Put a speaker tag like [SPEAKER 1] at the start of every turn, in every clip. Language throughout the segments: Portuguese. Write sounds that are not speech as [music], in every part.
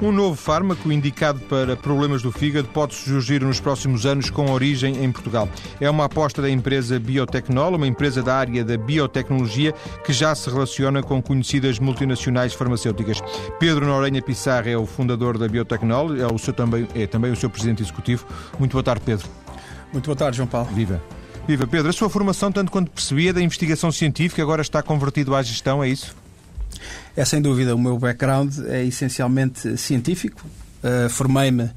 [SPEAKER 1] Um novo fármaco indicado para problemas do fígado pode surgir nos próximos anos com origem em Portugal. É uma aposta da empresa Biotecnol, uma empresa da área da biotecnologia que já se relaciona com conhecidas multinacionais farmacêuticas. Pedro Norenha Pissarra é o fundador da Biotecnol, é, o seu também, é também o seu presidente executivo. Muito boa tarde, Pedro.
[SPEAKER 2] Muito boa tarde, João Paulo.
[SPEAKER 1] Viva. Viva, Pedro. A sua formação, tanto quanto percebia, da investigação científica, agora está convertido à gestão, é isso?
[SPEAKER 2] É sem dúvida. O meu background é essencialmente científico. Uh, Formei-me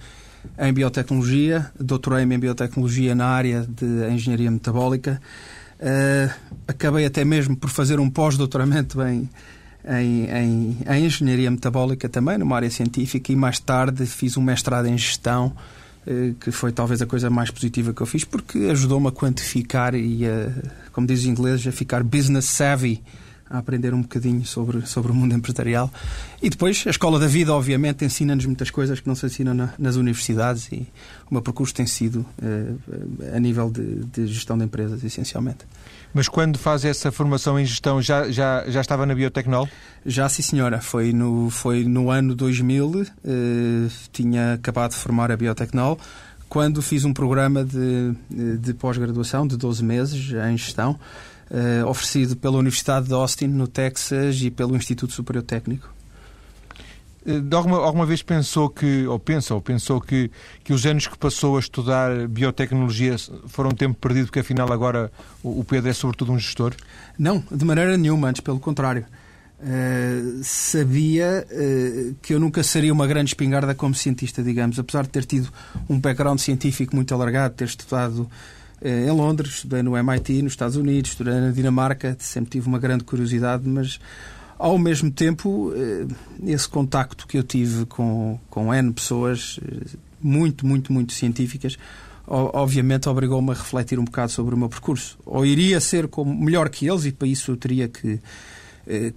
[SPEAKER 2] em biotecnologia, doutorei-me em biotecnologia na área de engenharia metabólica. Uh, acabei até mesmo por fazer um pós-doutoramento em, em, em, em, engenharia metabólica também, numa área científica, e mais tarde fiz um mestrado em gestão, uh, que foi talvez a coisa mais positiva que eu fiz, porque ajudou-me a quantificar e, a, como dizem os ingleses, a ficar business savvy a aprender um bocadinho sobre, sobre o mundo empresarial. E depois, a Escola da Vida, obviamente, ensina-nos muitas coisas que não se ensinam na, nas universidades e o meu percurso tem sido uh, a nível de, de, gestão de empresas, essencialmente.
[SPEAKER 1] Mas quando faz essa formação em gestão, já, já, já estava na Biotecnol?
[SPEAKER 2] Já, sim, senhora. Foi no, foi no ano 2000, uh, eh, tinha acabado de formar a Biotecnol, quando fiz um programa de, de pós-graduação de 12 meses em gestão, uh, oferecido pela Universidade de Austin, no Texas, e pelo Instituto Superior Técnico.
[SPEAKER 1] Eh, de alguma, alguma vez pensou que, ou pensa, ou pensou que, que os anos que passou a estudar biotecnologia foram um tempo perdido, porque afinal agora o Pedro é sobretudo um gestor?
[SPEAKER 2] Não, de maneira nenhuma, antes pelo contrário. Uh, sabia uh, que eu nunca seria uma grande espingarda como cientista, digamos, apesar de ter tido um background científico muito alargado, ter estudado em Londres, estudei no MIT, nos Estados Unidos, estudei na Dinamarca, sempre tive uma grande curiosidade, mas ao mesmo tempo, eh, esse contacto que eu tive com, com N pessoas eh, muito, muito, muito científicas, obviamente obrigou-me a refletir um bocado sobre o meu percurso. Ou iria ser como, melhor que eles, e para isso eu teria que,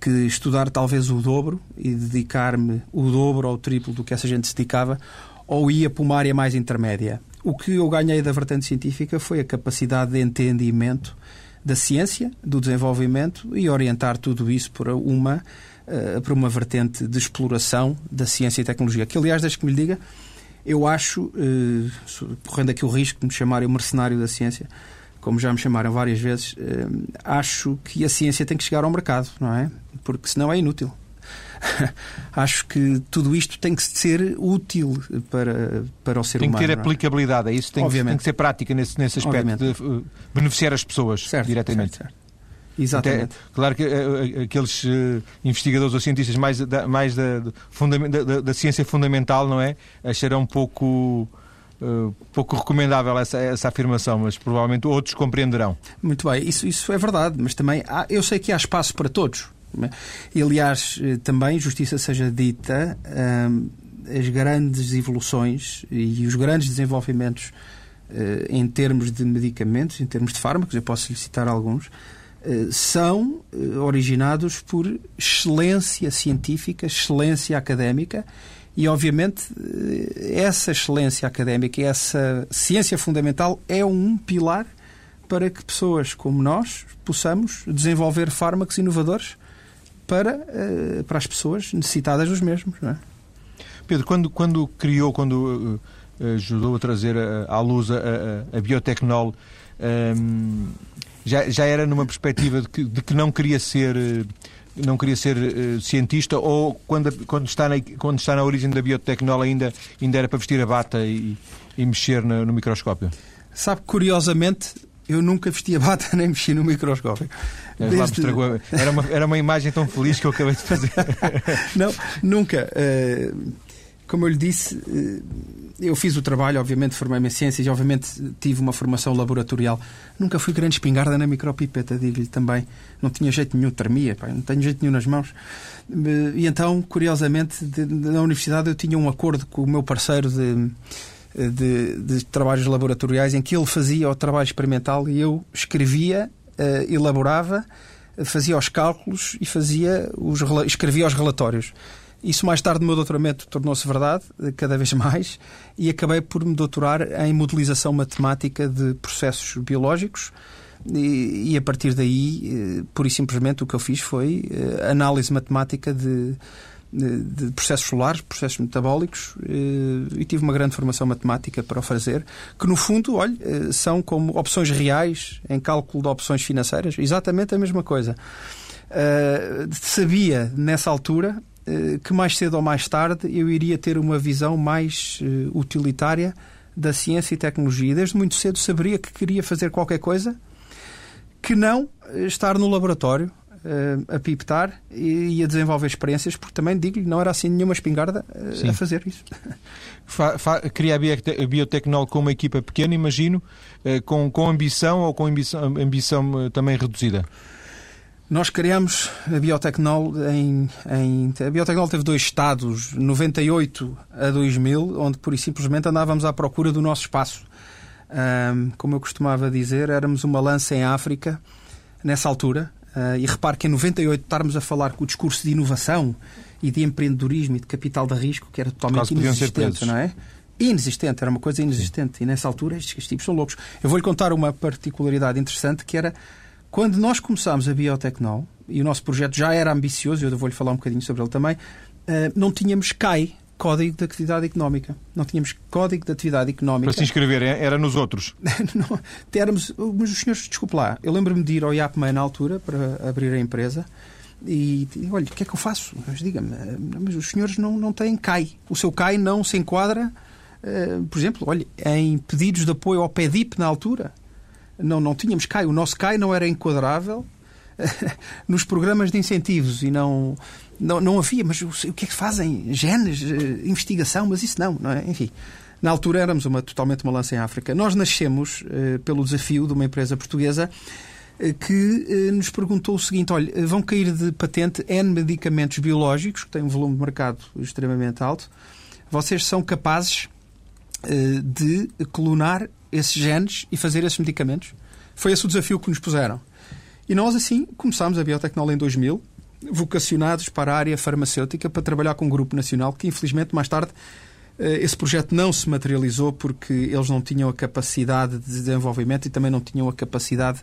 [SPEAKER 2] que estudar talvez o dobro e dedicar-me o dobro ou o triplo do que essa gente se dedicava, ou ia para uma área mais intermédia. O que eu ganhei da vertente científica foi a capacidade de entendimento da ciência, do desenvolvimento e orientar tudo isso para uma, uh, para uma vertente de exploração da ciência e tecnologia. Que, aliás, deixe que me lhe diga, eu acho, uh, correndo aqui o risco de me chamarem o mercenário da ciência, como já me chamaram várias vezes, uh, acho que a ciência tem que chegar ao mercado, não é? Porque senão é inútil. [laughs] acho que tudo isto tem que ser útil para, para o ser
[SPEAKER 1] tem
[SPEAKER 2] humano.
[SPEAKER 1] Tem que ter é? aplicabilidade, é isso? Tem, Obviamente. tem que ser prática nesse, nesse aspecto, Obviamente. de uh, beneficiar as pessoas
[SPEAKER 2] certo,
[SPEAKER 1] diretamente.
[SPEAKER 2] Certo, certo. Exatamente. Até,
[SPEAKER 1] claro que uh, aqueles uh, investigadores ou cientistas mais, da, mais da, da, da, ciência fundamental, não é? Acharão um pouco. Uh, pouco recomendável essa, essa afirmação, mas provavelmente outros compreenderão.
[SPEAKER 2] Muito bem, isso, isso é verdade, mas também há, eu sei que há espaço para todos. E, aliás, eh, também, justiça seja dita, ehm, as grandes evoluções e os grandes desenvolvimentos eh, em termos de medicamentos, em termos de fármacos, eu posso lhe citar alguns, eh, são originados por excelência científica, excelência académica e, obviamente, essa excelência académica essa ciência fundamental é um pilar para que pessoas como nós possamos desenvolver fármacos inovadores para, uh, para as pessoas necessitadas dos mesmos. É?
[SPEAKER 1] Pedro, quando, quando criou, quando uh, ajudou a trazer à luz a, a, a biotecnol, um, ehm, já, já era numa perspectiva de que, de que não queria ser não queria ser uh, cientista ou quando, quando, está na, quando está na origem da biotecnol ainda, ainda era para vestir a bata e, e mexer no, no microscópio?
[SPEAKER 2] Sabe, curiosamente, eu nunca vestia bata nem mexi no microscópio.
[SPEAKER 1] Desde... Era, uma, era uma imagem tão feliz que eu acabei de fazer. [laughs]
[SPEAKER 2] Não, nunca. Uh, como eu lhe disse, uh, eu fiz o trabalho, obviamente formei-me em ciências e obviamente tive uma formação laboratorial. Nunca fui grande espingarda na micropipeta, digo-lhe também. Não tinha jeito nenhum, tremia, pá, não tenho jeito nenhum nas mãos. Uh, e então, curiosamente, na universidade eu tinha um acordo com o meu parceiro de de, de, trabalhos laboratoriais em que ele fazia o trabalho experimental e eu escrevia, uh, elaborava, fazia os cálculos e fazia os, escrevia os relatórios. Isso mais tarde no meu doutoramento tornou-se verdade, eh, cada vez mais, e acabei por me doutorar em modelização matemática de processos biológicos. E, e a partir daí, uh, pura e simplesmente, o que eu fiz foi análise matemática de de processos solares, processos metabólicos, e tive uma grande formação matemática para o fazer, que no fundo, olha, são como opções reais em cálculo de opções financeiras, exatamente a mesma coisa. Sabia, nessa altura, que mais cedo ou mais tarde eu iria ter uma visão mais utilitária da ciência e tecnologia. Desde muito cedo saberia que queria fazer qualquer coisa que não estar no laboratório a pipetar e, a desenvolver experiências, porque também digo-lhe, não era assim nenhuma espingarda uh, a fazer isso.
[SPEAKER 1] Fa, fa, cria a Biotecnol com uma equipa pequena, imagino, uh, com, com ambição ou com ambição, ambição também reduzida?
[SPEAKER 2] Nós criamos a Biotecnol em, em, A Biotecnol teve dois estados, 98 a 2000, onde por e simplesmente andávamos à procura do nosso espaço. Um, como eu costumava dizer, éramos uma lança em África, nessa altura, Uh, e repare que em 98 estarmos a falar com o discurso de inovação e de empreendedorismo e de capital de risco, que era totalmente inexistente, não é? Inexistente, era uma coisa inexistente. E nessa altura estes, estes tipos são loucos. Eu vou-lhe contar uma particularidade interessante que era quando nós começámos a Biotecnol, e o nosso projeto já era ambicioso, eu vou-lhe falar um bocadinho sobre ele também, uh, não tínhamos CAI, Código de Atividade Económica. Não tínhamos Código de Atividade Económica.
[SPEAKER 1] Para se inscrever, era nos outros? [laughs]
[SPEAKER 2] não, éramos, mas os senhores, desculpe lá, eu lembro-me de ir ao IAPME na altura para abrir a empresa e, e olha, o que é que eu faço? Mas diga-me, mas os senhores não, não têm CAI. O seu CAI não se enquadra, uh, por exemplo, olha, em pedidos de apoio ao PEDIP na altura. Não, não tínhamos CAI. O nosso CAI não era enquadrável [laughs] nos programas de incentivos e não não, não havia, mas o, que é que fazem? Genes, uh, investigação, mas isso não, não é? Enfim. Na altura éramos uma, totalmente uma lança em África. Nós nascemos uh, pelo desafio de uma empresa portuguesa uh, que nos perguntou o seguinte: olha, vão cair de patente N medicamentos biológicos, que têm um volume de mercado extremamente alto. Vocês são capazes de clonar esses genes e fazer esses medicamentos? Foi esse o desafio que nos puseram. E nós, assim, começámos a biotecnologia em 2000 vocacionados para a área farmacêutica para trabalhar com um grupo nacional que, infelizmente, mais tarde eh, esse projeto não se materializou porque eles não tinham a capacidade de desenvolvimento e também não tinham a capacidade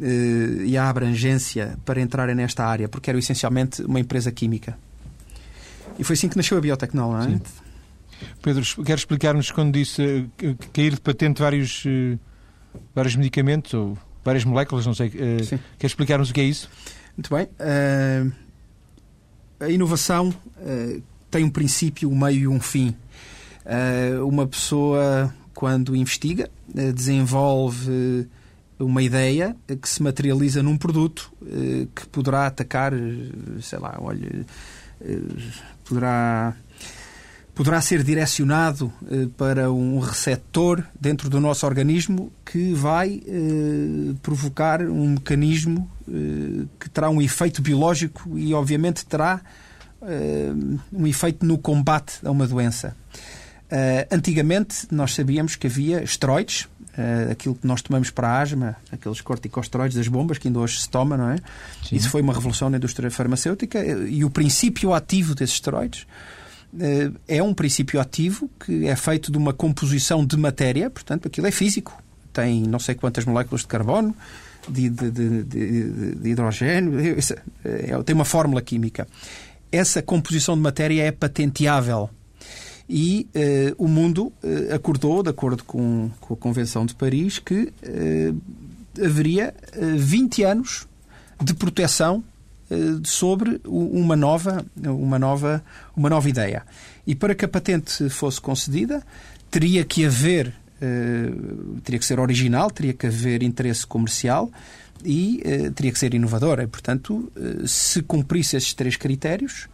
[SPEAKER 2] eh, e a abrangência para entrarem nesta área, porque era essencialmente uma empresa química. E foi assim que nasceu a Biotecnol, não é? Sim.
[SPEAKER 1] Pedro, quer explicar-nos quando disse uh, cair de patente vários, vários medicamentos ou várias moléculas, não sei. Uh, quer explicar-nos o que é isso?
[SPEAKER 2] Muito bem. Uh, a inovação uh, tem um princípio, um meio e um fim. Uma pessoa, quando investiga, desenvolve uma ideia que se materializa num produto que poderá atacar, sei lá, olha, poderá poderá ser direcionado eh, para um receptor dentro do nosso organismo que vai eh, provocar um mecanismo eh, que terá um efeito biológico e, obviamente, terá um efeito no combate a uma doença. antigamente, nós sabíamos que havia esteroides, aquilo que nós tomamos para a asma, aqueles corticosteroides das bombas que ainda hoje se toma, não é? Sim. Isso foi uma revolução na indústria farmacêutica e o princípio ativo desses esteroides é um princípio ativo que é feito de uma composição de matéria, portanto, aquilo é físico. Tem não sei quantas moléculas de carbono, de, de, de, de hidrogênio, é, tem uma fórmula química. Essa composição de matéria é patenteável. E uh, o mundo uh, acordou, de acordo com, com, a Convenção de Paris, que uh, haveria 20 anos de proteção eh, sobre uma nova, uma, nova, uma nova ideia. E para que a patente fosse concedida, teria que haver, eh, teria que ser original, teria que haver interesse comercial e eh, teria que ser inovadora. E, portanto, se cumprisse esses três critérios,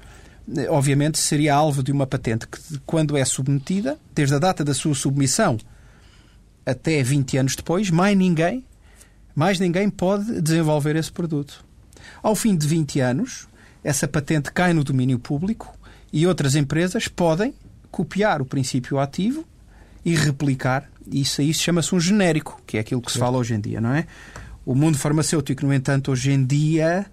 [SPEAKER 2] obviamente seria alvo de uma patente que, quando é submetida, desde a data da sua submissão até 20 anos depois, mais ninguém, mais ninguém pode desenvolver esse produto. Ao fim de 20 anos, essa patente cai no domínio público e outras empresas podem copiar o princípio ativo e replicar. Isso aí chama-se um genérico, que é aquilo que se fala hoje em dia, não é? O mundo farmacêutico, no entanto, hoje em dia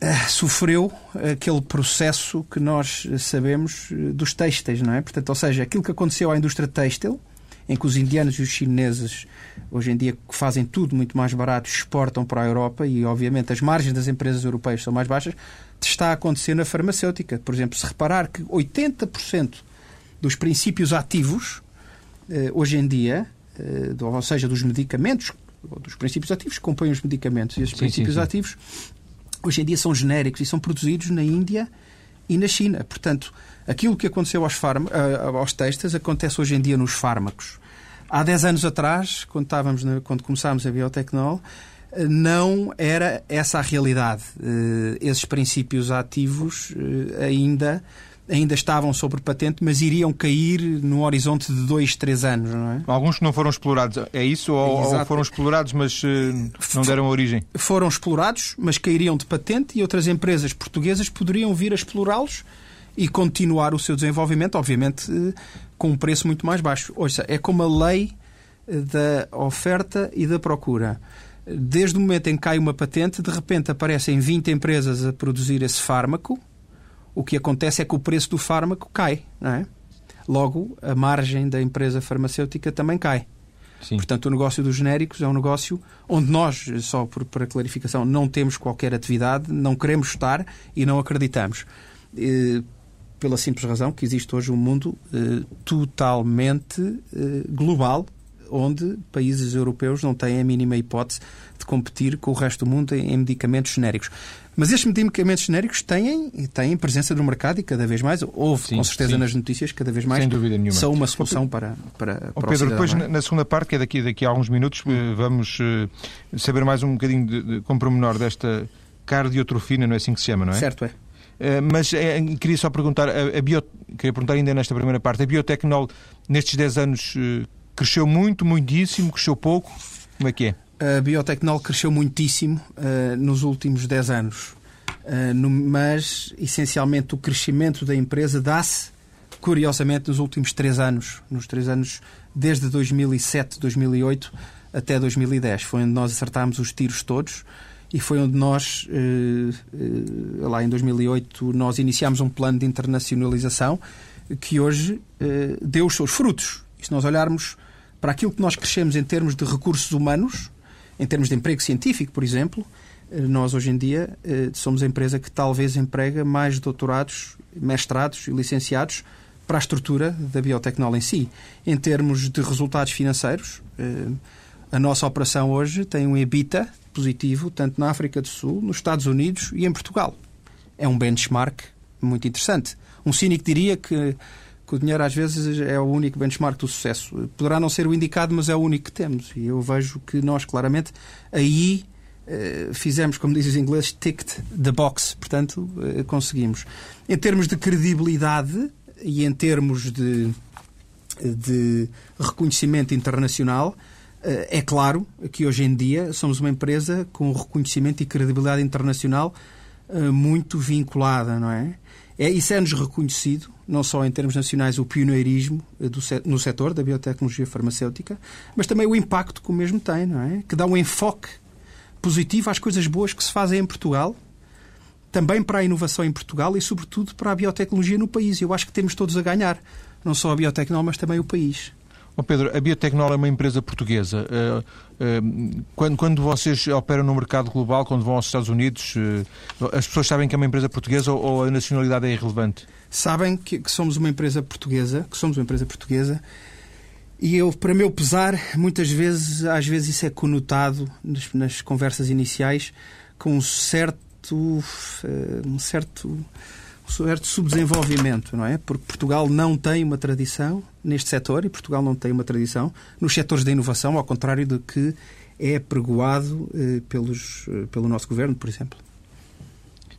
[SPEAKER 2] uh, sofreu aquele processo que nós sabemos uh, dos têxteis, não é? Portanto, ou seja, aquilo que aconteceu à indústria têxtil em que os indianos e os chineses, hoje em dia, que fazem tudo muito mais barato, exportam para a Europa e, obviamente, as margens das empresas europeias são mais baixas, está a acontecer na farmacêutica. Por exemplo, se reparar que 80% dos princípios ativos, eh, hoje em dia, eh, ou seja, dos medicamentos, dos princípios ativos que compõem os medicamentos e esses
[SPEAKER 1] Sim,
[SPEAKER 2] princípios
[SPEAKER 1] sim, sim.
[SPEAKER 2] ativos, hoje em dia são genéricos e são produzidos na Índia e na China. Portanto, aquilo que aconteceu aos, farm... ah, aos acontece hoje em dia nos fármacos. Há 10 anos atrás, quando, estávamos na- quando começámos a biotecnol, não era essa a realidade. Eh, Esses princípios ativos eh, ainda, ainda estavam sobre patente, mas iriam cair no horizonte de 2, 3 anos, não é?
[SPEAKER 1] Alguns que não foram explorados, é isso? Ou, ou foram explorados, mas eh, não deram origem?
[SPEAKER 2] foram explorados, mas cairiam de patente e outras empresas portuguesas poderiam vir a explorá-los e continuar o seu desenvolvimento, obviamente eh, com um preço muito mais baixo. Ouça, é como a lei eh, da oferta e da procura. Desde o momento em que cai uma patente, de repente aparecem 20 empresas a produzir esse fármaco, o que acontece é que o preço do fármaco cai, não é? Logo, a margem da empresa farmacêutica também cai.
[SPEAKER 1] Sim.
[SPEAKER 2] Portanto, o negócio dos genéricos é um negócio onde nós, só por, para clarificação, não temos qualquer atividade, não queremos estar e não acreditamos. Eh, pela simples razão que existe hoje um mundo eh, totalmente eh, global, onde países europeus não têm a mínima hipótese de competir com o resto do mundo em, em medicamentos genéricos. Mas estes medicamentos genéricos têm, têm presença no mercado e cada vez mais, houve
[SPEAKER 1] Sim,
[SPEAKER 2] com certeza
[SPEAKER 1] sim.
[SPEAKER 2] nas notícias, cada vez mais
[SPEAKER 1] Sem dúvida nenhuma.
[SPEAKER 2] são uma solução para, para,
[SPEAKER 1] Ó
[SPEAKER 2] para o
[SPEAKER 1] Pedro, depois
[SPEAKER 2] é?
[SPEAKER 1] na- segunda parte, que é daqui, daqui a alguns minutos, eh, vamos eh, saber mais um bocadinho de, de, com pormenor desta cardiotrofina, não é assim que se chama, não é?
[SPEAKER 2] Certo, é.
[SPEAKER 1] Eh, mas eh, queria só perguntar, a, a bio, queria perguntar ainda nesta primeira parte, a biotecnol nestes 10 anos cresceu muito, muitíssimo, cresceu pouco, como é que é?
[SPEAKER 2] A biotecnol cresceu muitíssimo eh, nos últimos 10 anos. Eh, no- mas, essencialmente, o crescimento da empresa dá-se, curiosamente, nos últimos 3 anos. Nos 3 anos, desde 2007, 2008 até 2010. Foi onde nós acertámos os tiros todos e foi onde nós, eh, lá em 2008, nós iniciámos um plano de internacionalização que hoje deu os seus frutos. E se nós olharmos para aquilo que nós crescemos em termos de recursos humanos, em termos de emprego científico, por exemplo, eh, nós hoje em dia eh, somos a empresa que talvez emprega mais doutorados, mestrados e licenciados para a estrutura da biotecnol em si. Em termos de resultados financeiros, eh, a nossa operação hoje tem um EBITDA positivo tanto na África do Sul, nos Estados Unidos e em Portugal. É um benchmark muito interessante. Um cínico diria que, que o dinheiro às vezes é o único benchmark do sucesso. Poderá não ser o indicado, mas é o único que temos. E eu vejo que nós, claramente, aí eh, fizemos, como dizem os ingleses, ticked the box. Portanto, eh, conseguimos. Em termos de credibilidade e em termos de, de reconhecimento internacional, eh, é claro que hoje em dia somos uma empresa com reconhecimento e credibilidade internacional muito vinculada, não é? É isso é-nos reconhecido, não só em termos nacionais, o pioneirismo eh, do no setor da biotecnologia farmacêutica, mas também o impacto que o mesmo tem, não é? Que dá um enfoque positivo às coisas boas que se fazem em Portugal, também para a inovação em Portugal e, sobretudo, para a biotecnologia no país. Eu acho que temos todos a ganhar, não só a biotecnologia, mas também o país.
[SPEAKER 1] Ó Pedro, a Biotecnol é uma empresa portuguesa. Eh, eh, quando, quando vocês operam no mercado global, quando vão aos Estados Unidos, eh, as pessoas sabem que é uma empresa portuguesa ou, a nacionalidade é irrelevante?
[SPEAKER 2] Sabem que, que somos uma empresa portuguesa, que somos uma empresa portuguesa, e eu, para meu pesar, muitas vezes, às vezes isso é conotado nas, nas conversas iniciais com um certo, um certo, certo subdesenvolvimento, não é? Porque Portugal não tem uma tradição neste setor e Portugal não tem uma tradição nos setores da inovação, ao contrário do que é pregoado eh, pelos, eh, pelo nosso governo, por exemplo.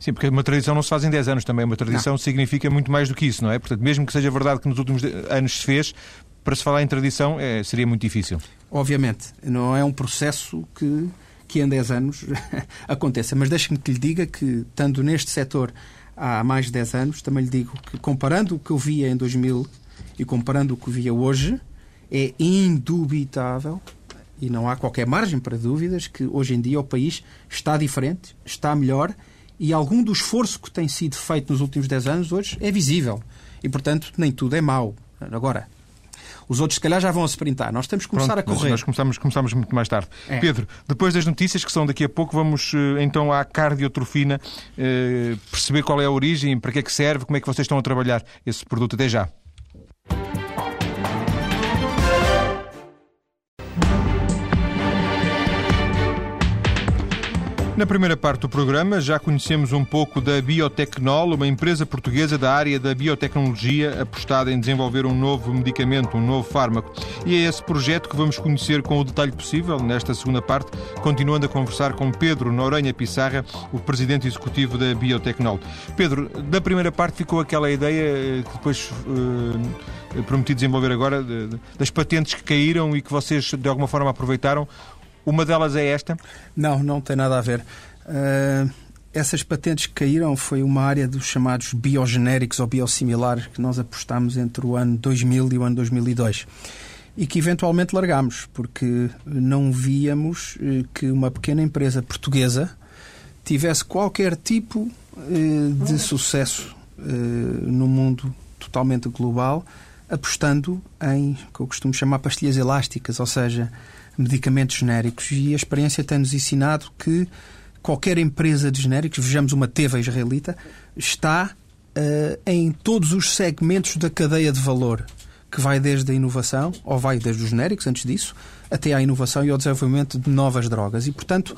[SPEAKER 1] Sim, porque uma tradição não se faz em 10 anos também. Uma tradição significa muito mais do que isso, não é? Portanto, mesmo que seja verdade que nos últimos anos se fez, para se falar em tradição é, seria muito difícil.
[SPEAKER 2] Obviamente, não é um processo que, que em 10 anos [laughs] aconteça. Mas deixe-me que lhe diga que, estando neste setor há mais de 10 anos, também lhe digo que, comparando o que eu via em 2000 e comparando o que via hoje, é indubitável, e não há qualquer margem para dúvidas, que hoje em dia o país está diferente, está melhor, e algum do esforço que tem sido feito nos últimos 10 anos hoje é visível. E, portanto, nem tudo é mau. Agora, Os outros, se calhar, já vão a sprintar. Nós temos que começar
[SPEAKER 1] Pronto,
[SPEAKER 2] a correr.
[SPEAKER 1] Nós começamos, começamos muito mais tarde.
[SPEAKER 2] É.
[SPEAKER 1] Pedro, depois das notícias que são daqui a pouco, vamos eh, então à cardiotrofina eh, perceber qual é a origem, para que é que serve, como é que vocês estão a trabalhar esse produto. Até já. Na primeira parte do programa já conhecemos um pouco da Biotecnol, uma empresa portuguesa da área da biotecnologia apostada em desenvolver um novo medicamento, um novo fármaco. E é esse projeto que vamos conhecer com o detalhe possível nesta segunda parte, continuando a conversar com Pedro Noronha Pissarra, o presidente executivo da Biotecnol. Pedro, da primeira parte ficou aquela ideia que depois uh, prometi desenvolver agora, das patentes que caíram e que vocês de alguma forma aproveitaram. Uma delas é esta?
[SPEAKER 2] Não, não tem nada a ver. Uh, essas patentes que caíram foi uma área dos chamados biogenéricos ou biosimilares que nós apostámos entre o ano 2000 e o ano 2002 e que eventualmente largámos porque não víamos uh, que uma pequena empresa portuguesa tivesse qualquer tipo uh, de sucesso no mundo totalmente global apostando em o que eu costumo chamar pastilhas elásticas, ou seja, medicamentos genéricos. E a experiência tem-nos ensinado que qualquer empresa de genéricos, vejamos uma Teva israelita, está uh, em todos os segmentos da cadeia de valor, que vai desde a inovação, ou vai desde os genéricos, antes disso, até à inovação e ao desenvolvimento de novas drogas. E, portanto,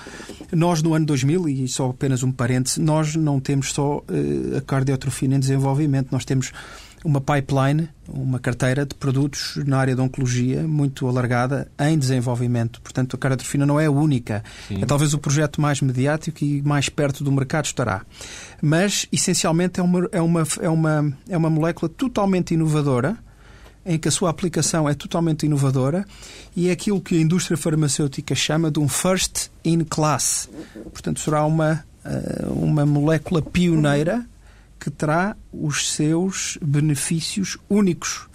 [SPEAKER 2] nós no ano 2000, e só apenas um parêntese, nós não temos só uh, a cardiotrofina em desenvolvimento, nós temos uma pipeline, uma carteira de produtos na área da oncologia muito alargada em desenvolvimento. Portanto, a cardiotrofina não é a única. Sim. É talvez o projeto mais mediático e mais perto do mercado estará. Mas, essencialmente, é uma, é uma, é uma, é uma molécula totalmente inovadora, em que a sua aplicação é totalmente inovadora e é aquilo que a indústria farmacêutica chama de um first in class. Portanto, será uma, eh, uma molécula pioneira que terá os seus benefícios únicos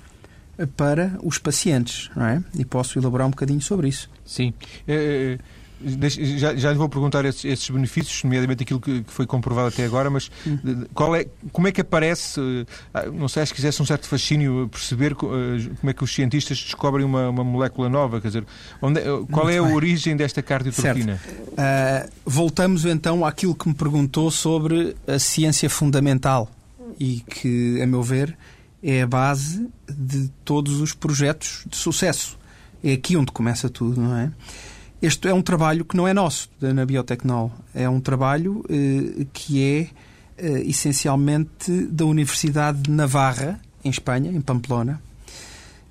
[SPEAKER 2] para os pacientes, não é? E posso elaborar um bocadinho sobre isso.
[SPEAKER 1] Sim. É, já, já lhe vou perguntar esses, esses benefícios, nomeadamente aquilo que, que, foi comprovado até agora, mas uhum. qual é, como é que aparece, ah, não sei, se quisesse um certo fascínio perceber ah, como é que os cientistas descobrem uma, uma molécula nova, quer dizer, onde, qual Muito é a bem. origem desta cardiotrofina?
[SPEAKER 2] Uh, voltamos então àquilo que me perguntou sobre a ciência fundamental e que, a meu ver, é a base de todos os projetos de sucesso. É aqui onde começa tudo, não é? Este é um trabalho que não é nosso, na Biotecnol. É um trabalho eh, que é eh, essencialmente da Universidade de Navarra, em Espanha, em Pamplona.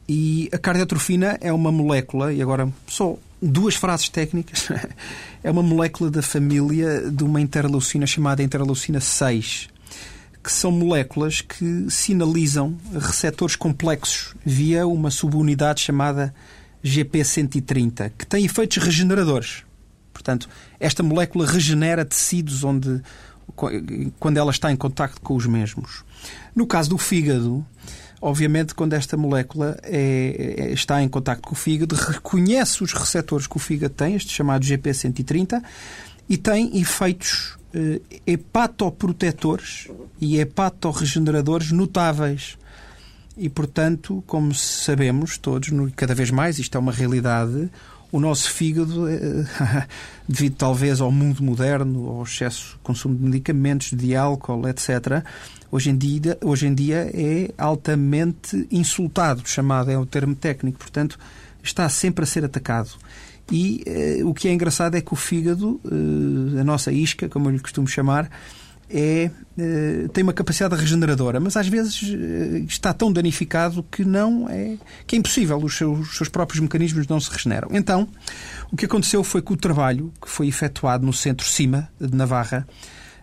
[SPEAKER 2] E a cardiotrofina é uma molécula, e agora só duas frases técnicas, [laughs] é uma molécula da família de uma interleucina chamada interleucina 6, que são moléculas que sinalizam receptores complexos via uma subunidade chamada GP130, que tem efeitos regeneradores. Portanto, esta molécula regenera tecidos onde, quando ela está em contacto com os mesmos. No caso do fígado, obviamente, quando esta molécula é, é, está em contacto com o fígado, reconhece os receptores que o fígado tem, este chamado GP130, e tem efeitos eh, hepatoprotetores e hepatoregeneradores notáveis. E, portanto, como sabemos todos, cada vez mais, isto é uma realidade, o nosso fígado, eh, [laughs] devido talvez ao mundo moderno, ao excesso de consumo de medicamentos, de álcool, etc., hoje em dia, hoje em dia é altamente insultado, chamado é o termo técnico, portanto, está sempre a ser atacado. E eh, o que é engraçado é que o fígado, eh, a nossa isca, como eu lhe costumo chamar, é, é, tem uma capacidade regeneradora, mas às vezes é, está tão danificado que não é que é impossível, os seus, os seus, próprios mecanismos não se regeneram. Então, o que aconteceu foi que o trabalho que foi efetuado no centro CIMA de Navarra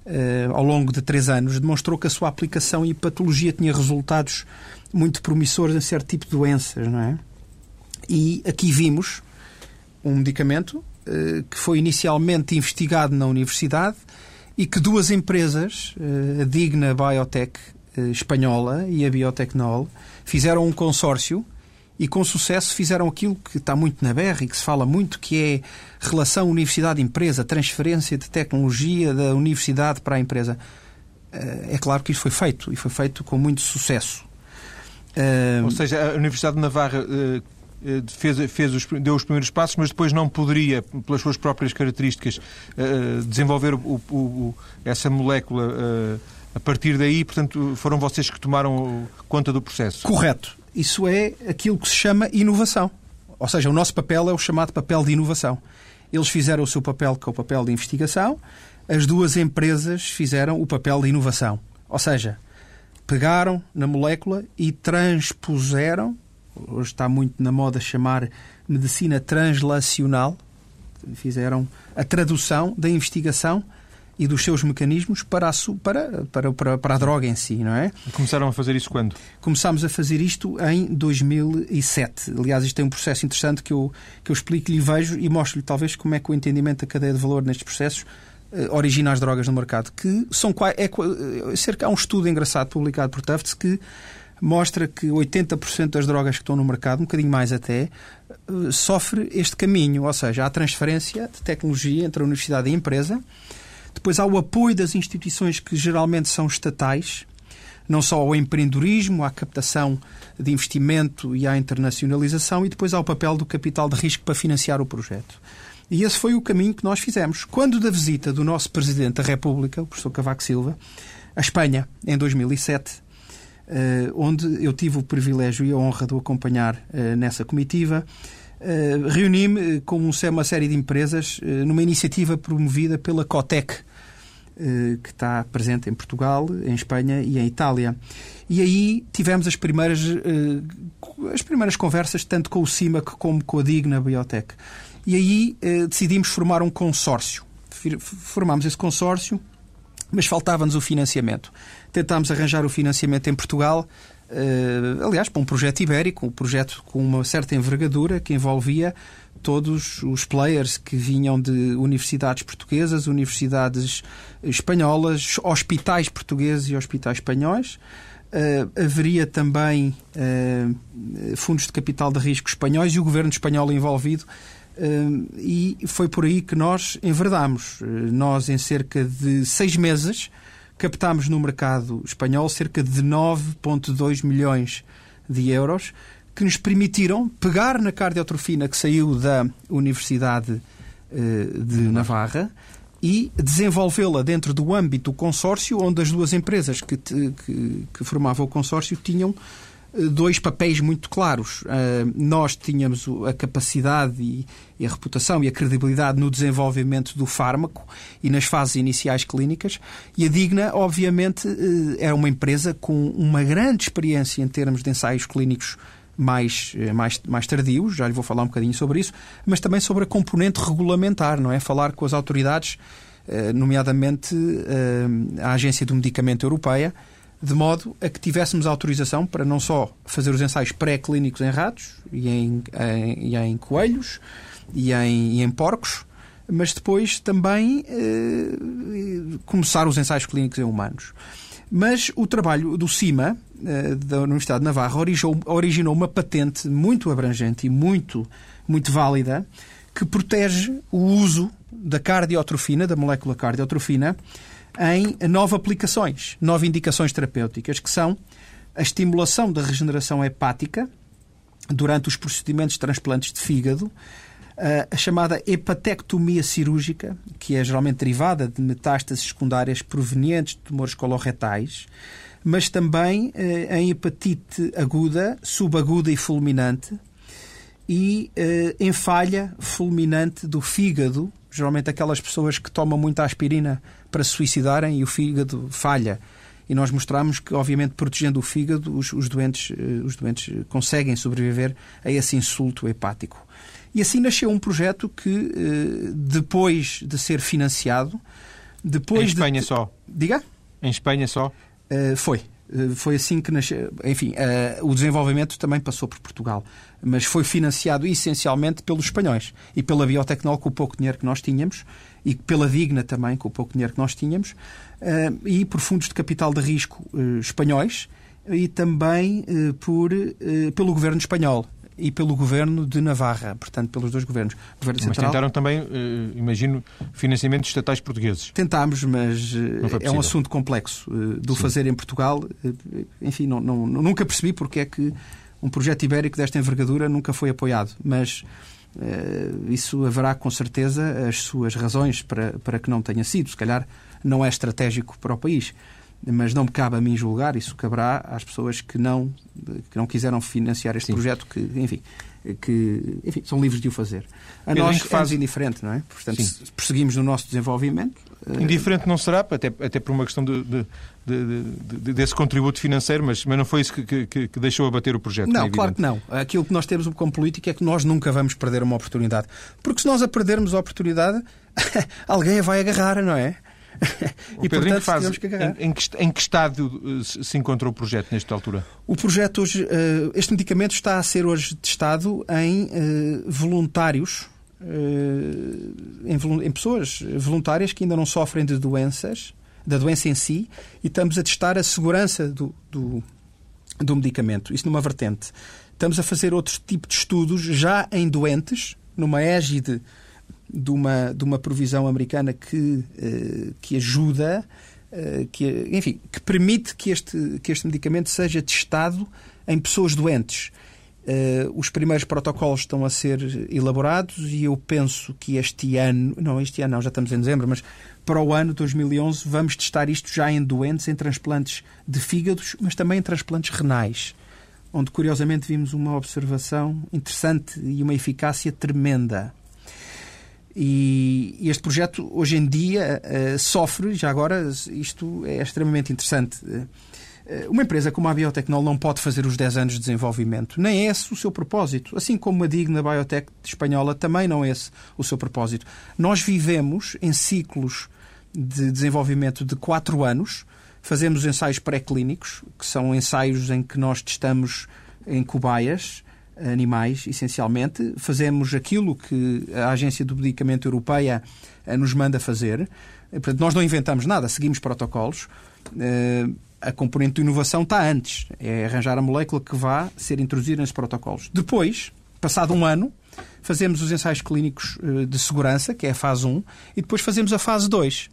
[SPEAKER 2] é, ao longo de três anos demonstrou que a sua aplicação e patologia tinha resultados muito promissores em certo tipo de doenças, não é? E aqui vimos um medicamento que foi inicialmente investigado na universidade e que duas empresas, eh, a Digna Biotech eh, espanhola e a Biotecnol, fizeram um consórcio e com sucesso fizeram aquilo que está muito na berra e que se fala muito, que é relação universidade-empresa, transferência de tecnologia da universidade para a empresa. Eh, é claro que isso foi feito e foi feito com muito sucesso.
[SPEAKER 1] Ou seja, a Universidade de Navarra fez, fez os, deu os primeiros passos, mas depois não poderia, pelas suas próprias características, uh, desenvolver o, o, o, essa molécula a partir daí. Portanto, foram vocês que tomaram conta do processo.
[SPEAKER 2] Correto. Isso é aquilo que se chama inovação. Ou seja, o nosso papel é o chamado papel de inovação. Eles fizeram o seu papel, que é o papel de investigação, as duas empresas fizeram o papel de inovação. Ou seja, pegaram na molécula e transpuseram, hoje está muito na moda chamar medicina translacional, fizeram a tradução da investigação e dos seus mecanismos para a, para, para, para, para a droga em si, não é?
[SPEAKER 1] Começaram a fazer isso quando?
[SPEAKER 2] Começámos a fazer isto em 2007. Aliás, isto é um processo interessante que eu, que eu explico-lhe e vejo e mostro-lhe talvez como é que o entendimento da cadeia de valor nestes processos uh, origina as drogas no mercado, que são é, é, cerca há um estudo engraçado publicado por Tufts que mostra que 80% das drogas que estão no mercado, um bocadinho mais até, uh, sofre este caminho, ou seja, há transferência de tecnologia entre a universidade e a empresa depois há o apoio das instituições que geralmente são estatais, não só ao empreendedorismo, à captação de investimento e à internacionalização, e depois há o papel do capital de risco para financiar o projeto. E esse foi o caminho que nós fizemos. Quando da visita do nosso Presidente da República, o professor Cavaco Silva, à Espanha, em 2007, eh, onde eu tive o privilégio e a honra de o acompanhar eh, nessa comitiva, eh, reuni-me com uma série de empresas numa iniciativa promovida pela COTEC, eh, que está presente em Portugal, em Espanha e em Itália. E aí tivemos as primeiras, eh, as primeiras conversas, tanto com o CIMAC como com a Digna Biotech. E aí eh, decidimos formar um consórcio. Formámos esse consórcio, mas faltava-nos o financiamento. Tentámos arranjar o financiamento em Portugal, aliás, para um projeto ibérico, um projeto com uma certa envergadura que envolvia todos os players que vinham de universidades portuguesas, universidades espanholas, hospitais portugueses e hospitais espanhóis. Uh, haveria também uh, fundos de capital de risco espanhóis e o governo espanhol envolvido. Uh, e foi por aí que nós enverdámos. nós, em cerca de seis meses, captámos no mercado espanhol cerca de 9,2 milhões de euros que nos permitiram pegar na cardiotrofina que saiu da Universidade eh, de Navarra. E desenvolvê-la dentro do âmbito do consórcio, onde as duas empresas que, que, que formavam o consórcio tinham dois papéis muito claros. Eh, nós tínhamos a capacidade e a reputação e a credibilidade no desenvolvimento do fármaco e nas fases iniciais clínicas, e a Digna, obviamente, é uma empresa com uma grande experiência em termos de ensaios clínicos mais, eh, mais, mais tardios, já lhe vou falar um bocadinho sobre isso, mas também sobre a componente regulamentar, não é? Falar com as autoridades, eh, nomeadamente eh, a Agência do Medicamento Europeia, de modo a que tivéssemos autorização para não só fazer os ensaios pré-clínicos em ratos e em, em, e em coelhos e em, e em porcos, mas depois também eh, começar os ensaios clínicos em humanos. Mas o trabalho do CIMA, eh, da Universidade de Navarra, originou uma patente muito abrangente e muito, muito válida que protege o uso da cardiotrofina, da molécula cardiotrofina, em nove aplicações, nove indicações terapêuticas, que são a estimulação da regeneração hepática durante os procedimentos de transplantes de fígado, a chamada hepatectomia cirúrgica, que é geralmente derivada de metástases secundárias provenientes de tumores coloretais, mas também eh, em hepatite aguda, subaguda e fulminante, e eh, em falha fulminante do fígado, geralmente aquelas pessoas que tomam muita aspirina para se suicidarem e o fígado falha. E nós mostramos que, obviamente, protegendo o fígado, os, os doentes, eh, os doentes conseguem sobreviver a esse insulto hepático. E assim nasceu um projeto que, eh, depois de ser financiado, depois
[SPEAKER 1] em Espanha
[SPEAKER 2] de...
[SPEAKER 1] só?
[SPEAKER 2] Diga?
[SPEAKER 1] Em Espanha só?
[SPEAKER 2] Uh, foi. Uh, foi assim que nasceu. Enfim, uh, o desenvolvimento também passou por Portugal, mas foi financiado essencialmente pelos espanhóis e pela Biotecnol com o pouco dinheiro que nós tínhamos e pela Digna também com o pouco dinheiro que nós tínhamos e por fundos de capital de risco espanhóis e também por, pelo governo espanhol e pelo governo de Navarra, portanto, pelos dois governos.
[SPEAKER 1] Governo mas Central, tentaram também, imagino, financiamentos estatais portugueses.
[SPEAKER 2] Tentámos, mas é um assunto complexo. Do Sim. fazer em Portugal, enfim, não, não, nunca percebi porque é que um projeto ibérico desta envergadura nunca foi apoiado, mas isso haverá com certeza as suas razões para, para que não tenha sido. Se calhar não é estratégico para o país mas não me cabe a mim julgar, isso caberá às pessoas que não, que não quiseram financiar este Sim. projeto, que, enfim, que enfim, são livres de o fazer. A Pedro, nós faz... é indiferente, não é? Portanto, Sim. prosseguimos no nosso desenvolvimento.
[SPEAKER 1] Eh, indiferente não será, até, até por uma questão de, de, de, de desse contributo financeiro, mas, mas não foi isso que, que, que deixou abater o projeto.
[SPEAKER 2] Não, é claro que não. Aquilo que nós temos como política é que nós nunca vamos perder uma oportunidade. Porque se nós a perdermos a oportunidade, [laughs] alguém a vai agarrar, não é?
[SPEAKER 1] e, Pedro, portanto, faz, que em, em, que, em, que, estado eh, se encontra o projeto nesta altura?
[SPEAKER 2] O projeto hoje, eh, este medicamento está a ser hoje testado em voluntários, em pessoas voluntárias que ainda não sofrem de doenças, da doença em si, e estamos a testar a segurança do, do, do medicamento. Isso numa vertente. Estamos a fazer outro tipo de estudos já em doentes, numa égide de uma, de uma provisão americana que, uh, que ajuda, uh, que, enfim, que permite que este, que este medicamento seja testado em pessoas doentes. Uh, os primeiros protocolos estão a ser elaborados e eu penso que este ano, não, este ano não, já estamos em dezembro, mas para o ano 2011 vamos testar isto já em doentes, em transplantes de fígados, mas também em transplantes renais, onde curiosamente vimos uma observação interessante e uma eficácia tremenda. E este projeto, hoje em dia, uh, sofre, já agora, isto é extremamente interessante. Uh, uma empresa como a Biotecnol não pode fazer os 10 anos de desenvolvimento. Nem é esse o seu propósito. Assim como a Digna Biotech espanhola também não é esse o seu propósito. Nós vivemos em ciclos de desenvolvimento de 4 anos. Fazemos ensaios pré-clínicos, que são ensaios em que nós testamos em cobaias animais, essencialmente. Fazemos aquilo que a Agência do Medicamento Europeia eh, nos manda fazer. Eh, portanto, nós não inventamos nada, seguimos protocolos. Eh, a componente de inovação está antes. É arranjar a molécula que vá ser introduzida nesses protocolos. Depois, passado um ano, fazemos os ensaios clínicos de segurança, que é a fase 1, e depois fazemos a fase 2.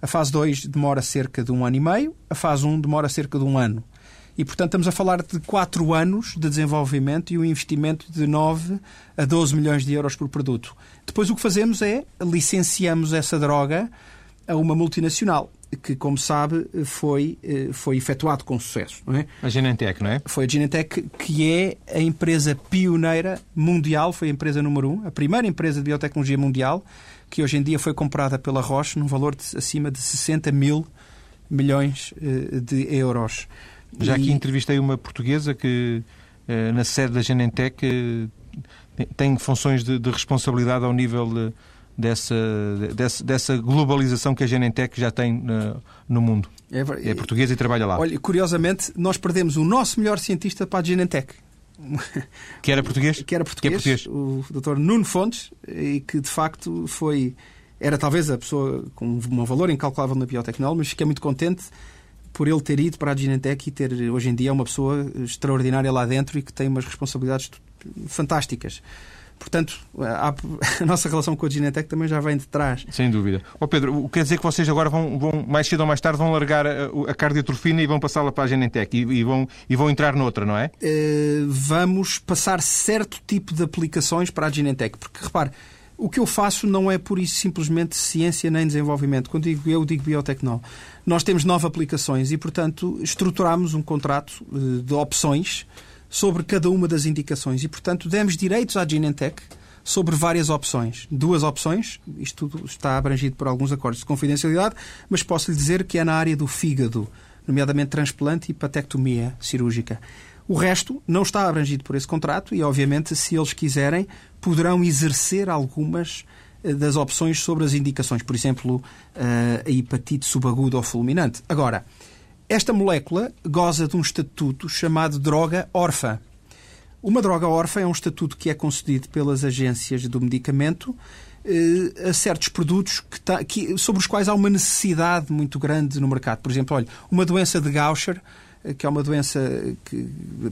[SPEAKER 2] A fase 2 demora cerca de um ano e meio, a fase 1 demora cerca de um ano. E, portanto, estamos a falar de 4 anos de desenvolvimento e um investimento de 9 a 12 milhões de euros por produto. Depois o que fazemos é licenciamos essa droga a uma multinacional que, como sabe, foi, eh, foi efetuado com sucesso. Não é?
[SPEAKER 1] A Genentech, não é?
[SPEAKER 2] Foi a Genentech que é a empresa pioneira mundial, foi a empresa número um, a primeira empresa de biotecnologia mundial, que hoje em dia foi comprada pela Roche num valor de acima de 60 mil milhões eh, de euros.
[SPEAKER 1] Já aqui entrevistei uma portuguesa que, eh, na sede da Genentech, tem funções de, de responsabilidade ao nível dessa, dessa, dessa, globalização que a Genentech já tem no mundo. É, é portuguesa e trabalha lá.
[SPEAKER 2] Olha, curiosamente, nós perdemos o nosso melhor cientista para a Genentech. [laughs]
[SPEAKER 1] Que era português?
[SPEAKER 2] Que era português, que é português. o Dr. Nuno Fontes, e que de facto foi. Era talvez a pessoa com um valor incalculável na biotecnologia, mas fiquei muito contente por ele ter ido para a Genentech e ter hoje em dia uma pessoa extraordinária lá dentro e que tem umas responsabilidades fantásticas. Portanto, a, [laughs] a nossa relação com a Genentech também já vem de trás.
[SPEAKER 1] Sem dúvida. Ó oh Pedro, quer dizer que vocês agora vão, vão, mais cedo ou mais tarde, vão largar a, a cardiotrofina e vão passá-la para a Genentech e, e, vão, e vão entrar noutra, não é?
[SPEAKER 2] Uh, vamos passar certo tipo de aplicações para a Genentech. Porque, repare, o que eu faço não é por isso simplesmente ciência nem desenvolvimento. Quando digo eu, digo biotecnol. Nós temos nove aplicações e, portanto, estruturamos um contrato eh, de opções sobre cada uma das indicações e, portanto, demos direitos à Genentech sobre várias opções. Duas opções, isto está abrangido por alguns acordos de confidencialidade, mas posso lhe dizer que é na área do fígado, nomeadamente transplante e patectomia cirúrgica. O resto não está abrangido por esse contrato e, obviamente, se eles quiserem, poderão exercer algumas eh, das opções sobre as indicações, por exemplo, eh, a hepatite subaguda ou fulminante. Agora, esta molécula goza de um estatuto chamado droga órfã. Uma droga órfã é um estatuto que é concedido pelas agências do medicamento eh, a certos produtos que, que, sobre os quais há uma necessidade muito grande no mercado. Por exemplo, olha, uma doença de Gaucher que é uma doença que,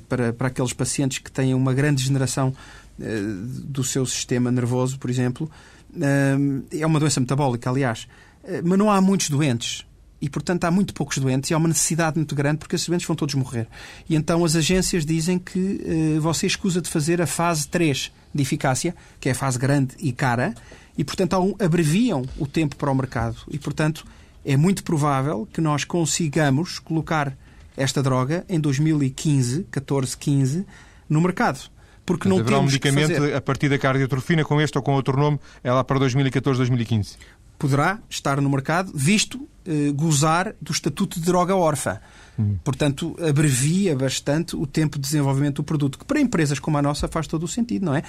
[SPEAKER 2] para, para aqueles pacientes que têm uma grande degeneração do seu sistema nervoso, por exemplo. É uma doença metabólica, aliás. Mas não há muitos doentes e, portanto, há muito poucos doentes e há uma necessidade muito grande porque esses doentes vão todos morrer. E então as agências dizem que eh, você escusa de fazer a fase 3 de eficácia, que é a fase grande e cara, e, portanto, abreviam o tempo para o mercado. E, portanto, é muito provável que nós consigamos colocar esta droga em 2015, 14, 15, no mercado. Porque não temos
[SPEAKER 1] um medicamento a partir da cardiotrofina com este ou com outro nome, é lá para 2014, 2015
[SPEAKER 2] poderá estar no mercado, visto eh, gozar do estatuto de droga órfã. Hum. Portanto, abrevia bastante o tempo de desenvolvimento do produto, que para empresas como a nossa faz todo o sentido, não é?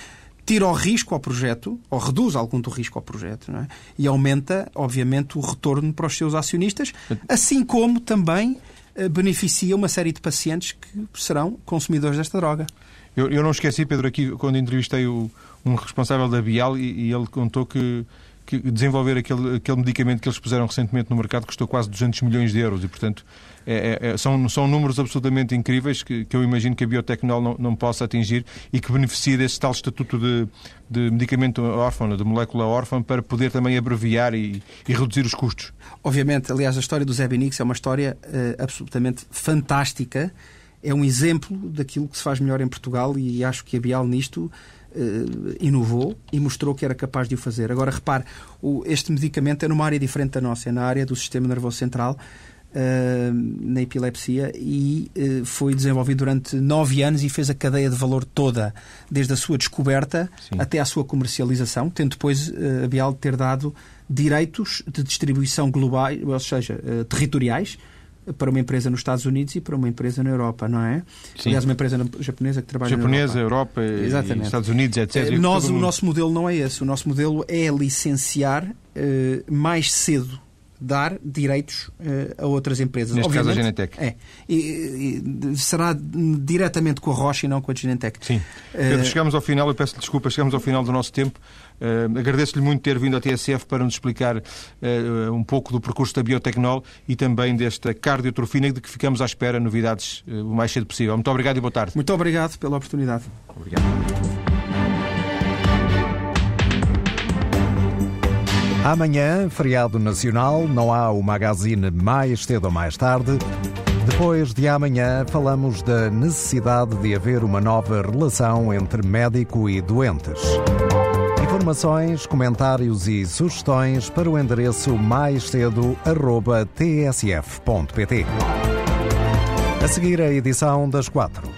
[SPEAKER 2] Tira o risco ao projeto, ou reduz algum do risco ao projeto, não é? E aumenta, obviamente, o retorno para os seus acionistas, assim como também eh, beneficia uma série de pacientes que serão consumidores desta droga.
[SPEAKER 1] Eu, eu não esqueci, Pedro, aqui quando entrevistei o, um responsável da Bial e, e ele contou que que desenvolver aquele, aquele medicamento que eles puseram recentemente no mercado custou quase 200 milhões de euros e, portanto, é, é, é, são, são números absolutamente incríveis que, que eu imagino que a Biotecnol não, não possa atingir e que beneficia desse tal estatuto de, de medicamento órfão, de molécula órfã, para poder também abreviar e, e, reduzir os custos.
[SPEAKER 2] Obviamente, aliás, a história do Zé é uma história uh, absolutamente fantástica. É um exemplo daquilo que se faz melhor em Portugal e acho que a Bial nisto inovou e mostrou que era capaz de o fazer. Agora, repare, este medicamento é numa área diferente da nossa, é na área do sistema nervoso central, uh, na epilepsia, e uh, foi desenvolvido durante nove anos e fez a cadeia de valor toda, desde a sua descoberta Sim. até à sua comercialização, tendo depois a Bial ter dado direitos de distribuição globais, ou seja, territoriais, para uma empresa nos Estados Unidos e para uma empresa na Europa, não é?
[SPEAKER 1] Sim.
[SPEAKER 2] Aliás, uma empresa japonesa que trabalha
[SPEAKER 1] japonesa,
[SPEAKER 2] na
[SPEAKER 1] Europa. Exatamente. Estados Unidos, etc. Eh,
[SPEAKER 2] nós, o nosso modelo não é esse. O nosso modelo é licenciar uh, mais cedo dar direitos uh, a outras empresas.
[SPEAKER 1] Neste Obviamente, caso a Genentech.
[SPEAKER 2] É. E, e, será diretamente com a Roche e não com a Genentech.
[SPEAKER 1] Sim. Pedro, uh, chegamos ao final, eu peço desculpa, chegamos ao final do nosso tempo. Uh, Agradeço-lhe muito ter vindo à TSF para nos explicar um pouco do percurso da Biotecnol e também desta cardiotrofina de que ficamos à espera novidades o mais cedo possível. Muito obrigado e boa tarde.
[SPEAKER 2] Muito obrigado pela oportunidade.
[SPEAKER 1] Obrigado.
[SPEAKER 3] Amanhã, feriado nacional, não há o magazine mais cedo ou mais tarde. Depois de amanhã, falamos da necessidade de haver uma nova relação entre médico e doentes. Informações, comentários e sugestões para o endereço mais cedo@tsf.pt. A seguir a edição das quatro.